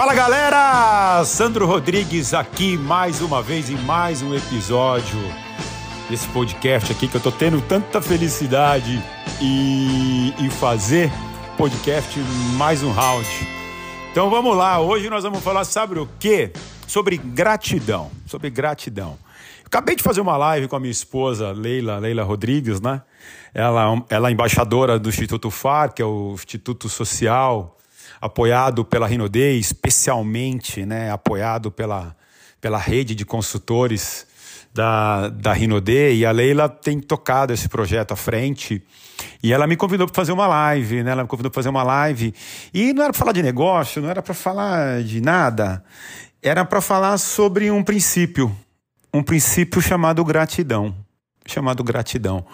Fala galera! Sandro Rodrigues aqui mais uma vez em mais um episódio desse podcast aqui que eu tô tendo tanta felicidade e, e fazer podcast mais um round. Então vamos lá, hoje nós vamos falar sobre o quê? Sobre gratidão, sobre gratidão. Acabei de fazer uma live com a minha esposa, Leila, Leila Rodrigues, né? Ela, ela é embaixadora do Instituto FAR, que é o Instituto Social apoiado pela Rinode, especialmente né, apoiado pela, pela rede de consultores da, da Rinode, e a Leila tem tocado esse projeto à frente. E ela me convidou para fazer uma live, né? Ela me convidou para fazer uma live. E não era para falar de negócio, não era para falar de nada. Era para falar sobre um princípio. Um princípio chamado gratidão. Chamado gratidão.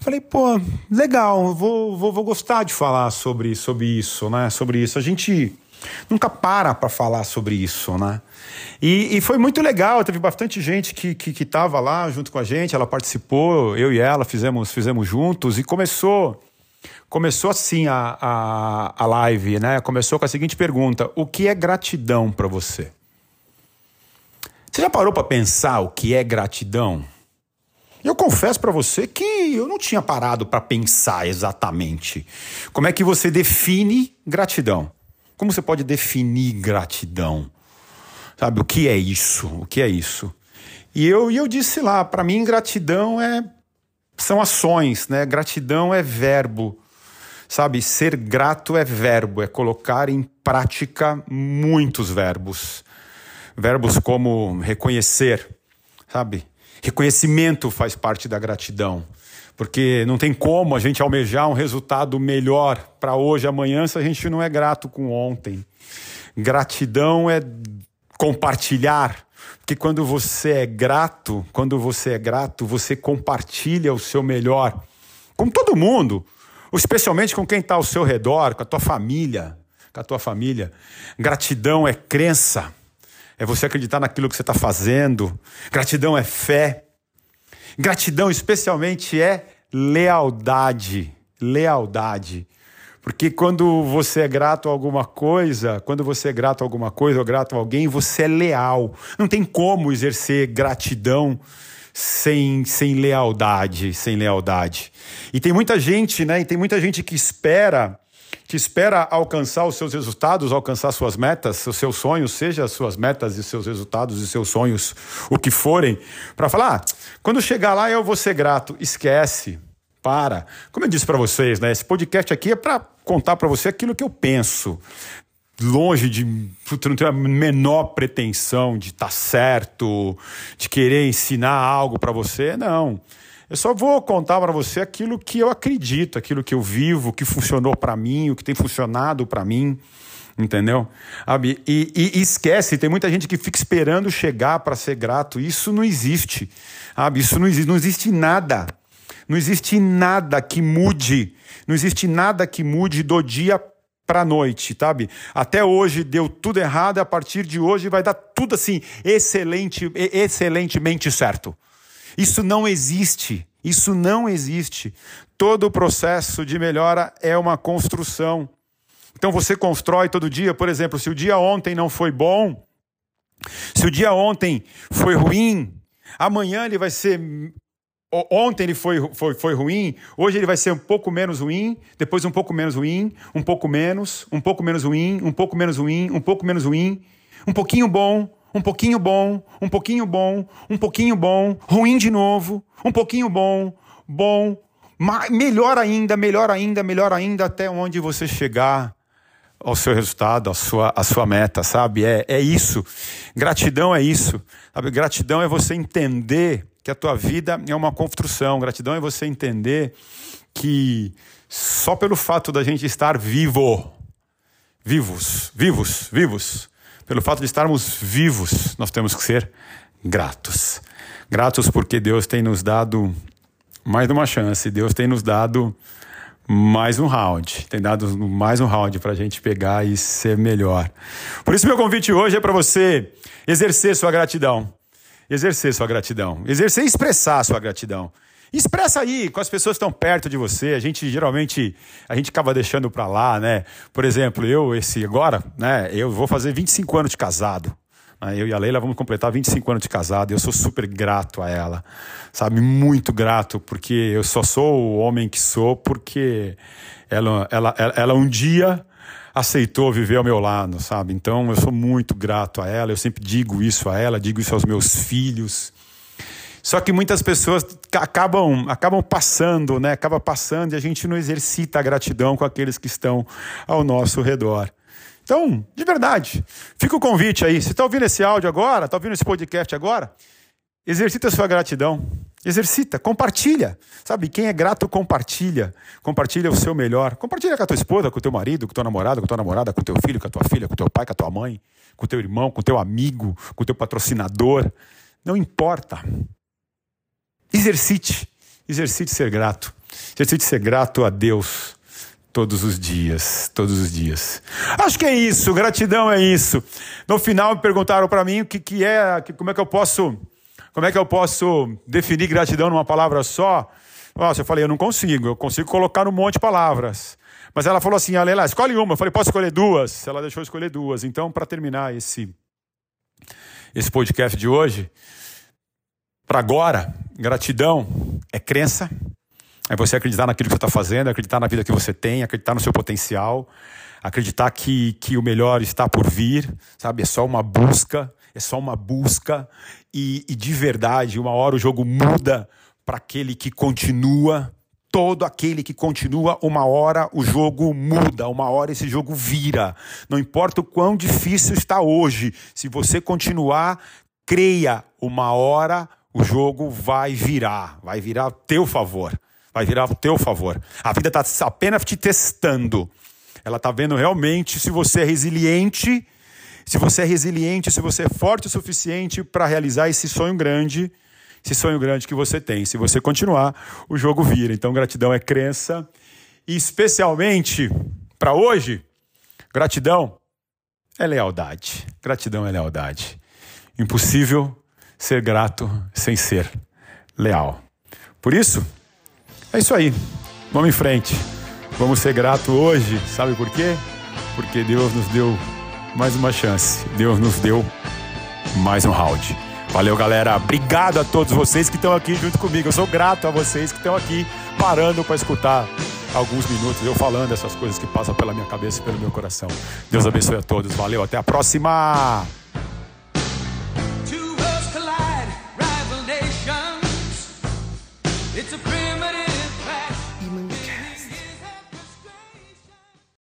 Falei, pô, legal, vou, vou, vou gostar de falar sobre, sobre isso, né? Sobre isso. A gente nunca para para falar sobre isso, né? E, e, foi muito legal, teve bastante gente que, que, que tava lá junto com a gente, ela participou, eu e ela fizemos, fizemos juntos e começou começou assim a, a, a live, né? Começou com a seguinte pergunta: o que é gratidão para você? Você já parou para pensar o que é gratidão? Eu confesso para você que eu não tinha parado para pensar exatamente como é que você define gratidão. Como você pode definir gratidão? Sabe o que é isso? O que é isso? E eu, eu disse lá, para mim gratidão é são ações, né? Gratidão é verbo. Sabe, ser grato é verbo, é colocar em prática muitos verbos. Verbos como reconhecer, sabe? Reconhecimento faz parte da gratidão, porque não tem como a gente almejar um resultado melhor para hoje, amanhã, se a gente não é grato com ontem. Gratidão é compartilhar, porque quando você é grato, quando você é grato, você compartilha o seu melhor com todo mundo, especialmente com quem está ao seu redor, com a tua família, com a tua família. Gratidão é crença é você acreditar naquilo que você está fazendo. Gratidão é fé. Gratidão, especialmente, é lealdade. Lealdade. Porque quando você é grato a alguma coisa, quando você é grato a alguma coisa ou grato a alguém, você é leal. Não tem como exercer gratidão sem, sem lealdade, sem lealdade. E tem muita gente, né? E tem muita gente que espera que espera alcançar os seus resultados, alcançar suas metas, os seus sonhos, seja as suas metas e seus resultados e seus sonhos, o que forem, para falar, ah, quando chegar lá eu vou ser grato. Esquece, para. Como eu disse para vocês, né, esse podcast aqui é para contar para você aquilo que eu penso. Longe de não ter a menor pretensão de estar tá certo, de querer ensinar algo para você, não. Eu só vou contar para você aquilo que eu acredito, aquilo que eu vivo, que funcionou para mim, o que tem funcionado para mim, entendeu? E, e, e, esquece, tem muita gente que fica esperando chegar para ser grato. Isso não existe, sabe? Isso não existe, não existe nada. Não existe nada que mude, não existe nada que mude do dia para noite, sabe? Até hoje deu tudo errado, a partir de hoje vai dar tudo assim excelente, excelentemente certo. Isso não existe. Isso não existe. Todo o processo de melhora é uma construção. Então você constrói todo dia, por exemplo, se o dia ontem não foi bom, se o dia ontem foi ruim, amanhã ele vai ser. Ontem ele foi, foi, foi ruim, hoje ele vai ser um pouco menos ruim, depois um pouco menos ruim, um pouco menos, um pouco menos ruim, um pouco menos ruim, um pouco menos ruim, um pouquinho bom, um pouquinho bom, um pouquinho bom, um pouquinho bom, ruim de novo, um pouquinho bom, bom, melhor ainda, melhor ainda, melhor ainda, até onde você chegar ao seu resultado, à sua, à sua meta, sabe? É, é isso. Gratidão é isso. Sabe? Gratidão é você entender que a tua vida é uma construção. Gratidão é você entender que só pelo fato da gente estar vivo, vivos, vivos, vivos, pelo fato de estarmos vivos, nós temos que ser gratos. Gratos porque Deus tem nos dado mais uma chance, Deus tem nos dado mais um round, tem dado mais um round para a gente pegar e ser melhor. Por isso, meu convite hoje é para você exercer sua gratidão. Exercer sua gratidão. Exercer e expressar sua gratidão. Expressa aí com as pessoas que estão perto de você. A gente geralmente a gente acaba deixando para lá, né? Por exemplo, eu esse agora, né? Eu vou fazer 25 anos de casado. Né? Eu e a Leila vamos completar 25 anos de casado e eu sou super grato a ela, sabe? Muito grato, porque eu só sou o homem que sou porque ela, ela, ela, ela um dia aceitou viver ao meu lado, sabe? Então eu sou muito grato a ela, eu sempre digo isso a ela, digo isso aos meus filhos. Só que muitas pessoas acabam, acabam passando, né? Acaba passando e a gente não exercita a gratidão com aqueles que estão ao nosso redor. Então, de verdade, fica o convite aí. Se está ouvindo esse áudio agora, está ouvindo esse podcast agora, exercita a sua gratidão. Exercita, compartilha. Sabe, quem é grato compartilha. Compartilha o seu melhor. Compartilha com a tua esposa, com o teu marido, com o teu namorado, com a tua namorada, com o teu filho, com a tua filha, com o teu pai, com a tua mãe, com o teu irmão, com o teu amigo, com o teu patrocinador. Não importa. Exercite. Exercite ser grato. Exercite ser grato a Deus todos os dias, todos os dias. Acho que é isso, gratidão é isso. No final me perguntaram para mim o que, que é, como é que eu posso como é que eu posso definir gratidão numa palavra só? Nossa, eu falei, eu não consigo, eu consigo colocar um monte de palavras. Mas ela falou assim, Lela, escolhe uma. Eu falei, posso escolher duas? Ela deixou eu escolher duas. Então, para terminar esse, esse podcast de hoje, para agora, gratidão é crença, é você acreditar naquilo que você está fazendo, acreditar na vida que você tem, acreditar no seu potencial, acreditar que, que o melhor está por vir, sabe? É só uma busca, é só uma busca e, e de verdade, uma hora o jogo muda para aquele que continua. Todo aquele que continua, uma hora o jogo muda, uma hora esse jogo vira. Não importa o quão difícil está hoje, se você continuar, creia, uma hora o jogo vai virar, vai virar a teu favor, vai virar a teu favor. A vida está apenas te testando. Ela está vendo realmente se você é resiliente se você é resiliente, se você é forte o suficiente para realizar esse sonho grande, esse sonho grande que você tem. Se você continuar, o jogo vira. Então, gratidão é crença. E especialmente para hoje, gratidão é lealdade. Gratidão é lealdade. Impossível ser grato sem ser leal. Por isso, é isso aí. Vamos em frente. Vamos ser grato hoje. Sabe por quê? Porque Deus nos deu mais uma chance. Deus nos deu mais um round. Valeu, galera. Obrigado a todos vocês que estão aqui junto comigo. Eu sou grato a vocês que estão aqui parando para escutar alguns minutos eu falando essas coisas que passam pela minha cabeça e pelo meu coração. Deus abençoe a todos. Valeu, até a próxima. It's a primitive.